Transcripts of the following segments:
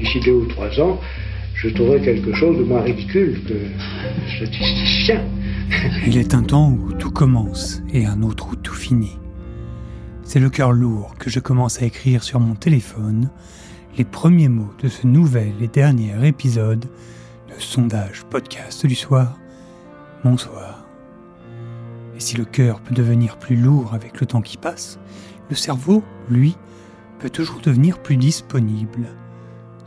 d'ici deux ou trois ans, je trouverai quelque chose de moins ridicule que statisticien. Il est un temps où tout commence et un autre où tout finit. C'est le cœur lourd que je commence à écrire sur mon téléphone les premiers mots de ce nouvel et dernier épisode de Sondage Podcast du soir. Bonsoir. Et si le cœur peut devenir plus lourd avec le temps qui passe, le cerveau, lui, peut toujours devenir plus disponible.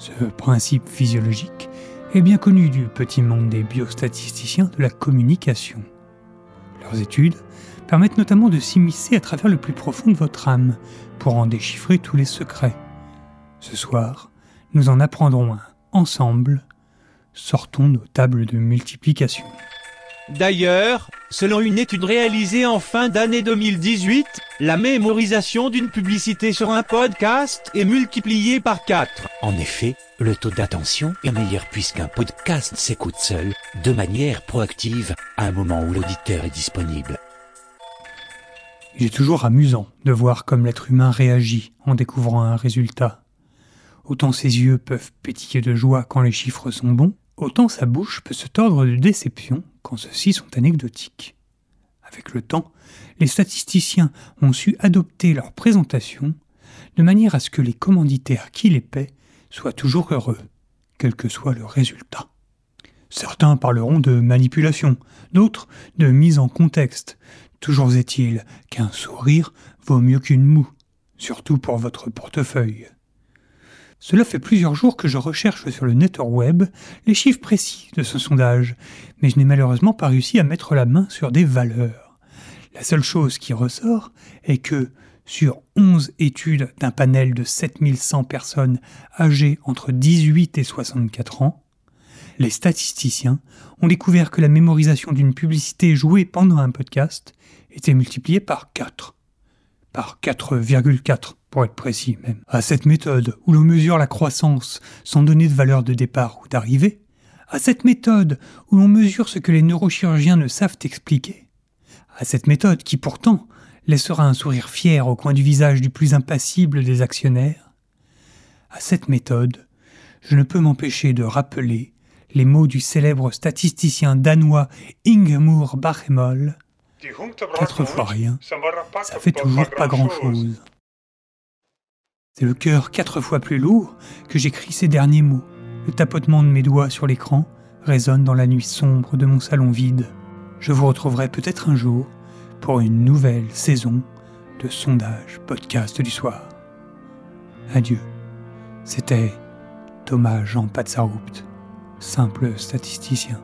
Ce principe physiologique est bien connu du petit monde des biostatisticiens de la communication. Leurs études permettent notamment de s'immiscer à travers le plus profond de votre âme pour en déchiffrer tous les secrets. Ce soir, nous en apprendrons un ensemble. Sortons nos tables de multiplication. D'ailleurs, selon une étude réalisée en fin d'année 2018, la mémorisation d'une publicité sur un podcast est multipliée par 4. En effet, le taux d'attention est meilleur puisqu'un podcast s'écoute seul, de manière proactive, à un moment où l'auditeur est disponible. Il est toujours amusant de voir comme l'être humain réagit en découvrant un résultat. Autant ses yeux peuvent pétiller de joie quand les chiffres sont bons, autant sa bouche peut se tordre de déception quand ceux-ci sont anecdotiques. Avec le temps, les statisticiens ont su adopter leur présentation de manière à ce que les commanditaires qui les paient soient toujours heureux, quel que soit le résultat. Certains parleront de manipulation, d'autres de mise en contexte. Toujours est-il qu'un sourire vaut mieux qu'une moue, surtout pour votre portefeuille. Cela fait plusieurs jours que je recherche sur le web les chiffres précis de ce sondage, mais je n'ai malheureusement pas réussi à mettre la main sur des valeurs. La seule chose qui ressort est que, sur 11 études d'un panel de 7100 personnes âgées entre 18 et 64 ans, les statisticiens ont découvert que la mémorisation d'une publicité jouée pendant un podcast était multipliée par 4. Par 4,4 pour être précis même, à cette méthode où l'on mesure la croissance sans donner de valeur de départ ou d'arrivée, à cette méthode où l'on mesure ce que les neurochirurgiens ne savent expliquer, à cette méthode qui pourtant laissera un sourire fier au coin du visage du plus impassible des actionnaires, à cette méthode, je ne peux m'empêcher de rappeler les mots du célèbre statisticien danois Ingemur Bachemol. Quatre fois rien, ça fait toujours pas grand-chose. C'est le cœur quatre fois plus lourd que j'écris ces derniers mots. Le tapotement de mes doigts sur l'écran résonne dans la nuit sombre de mon salon vide. Je vous retrouverai peut-être un jour pour une nouvelle saison de sondage podcast du soir. Adieu. C'était Thomas Jean Patsaroupt, simple statisticien.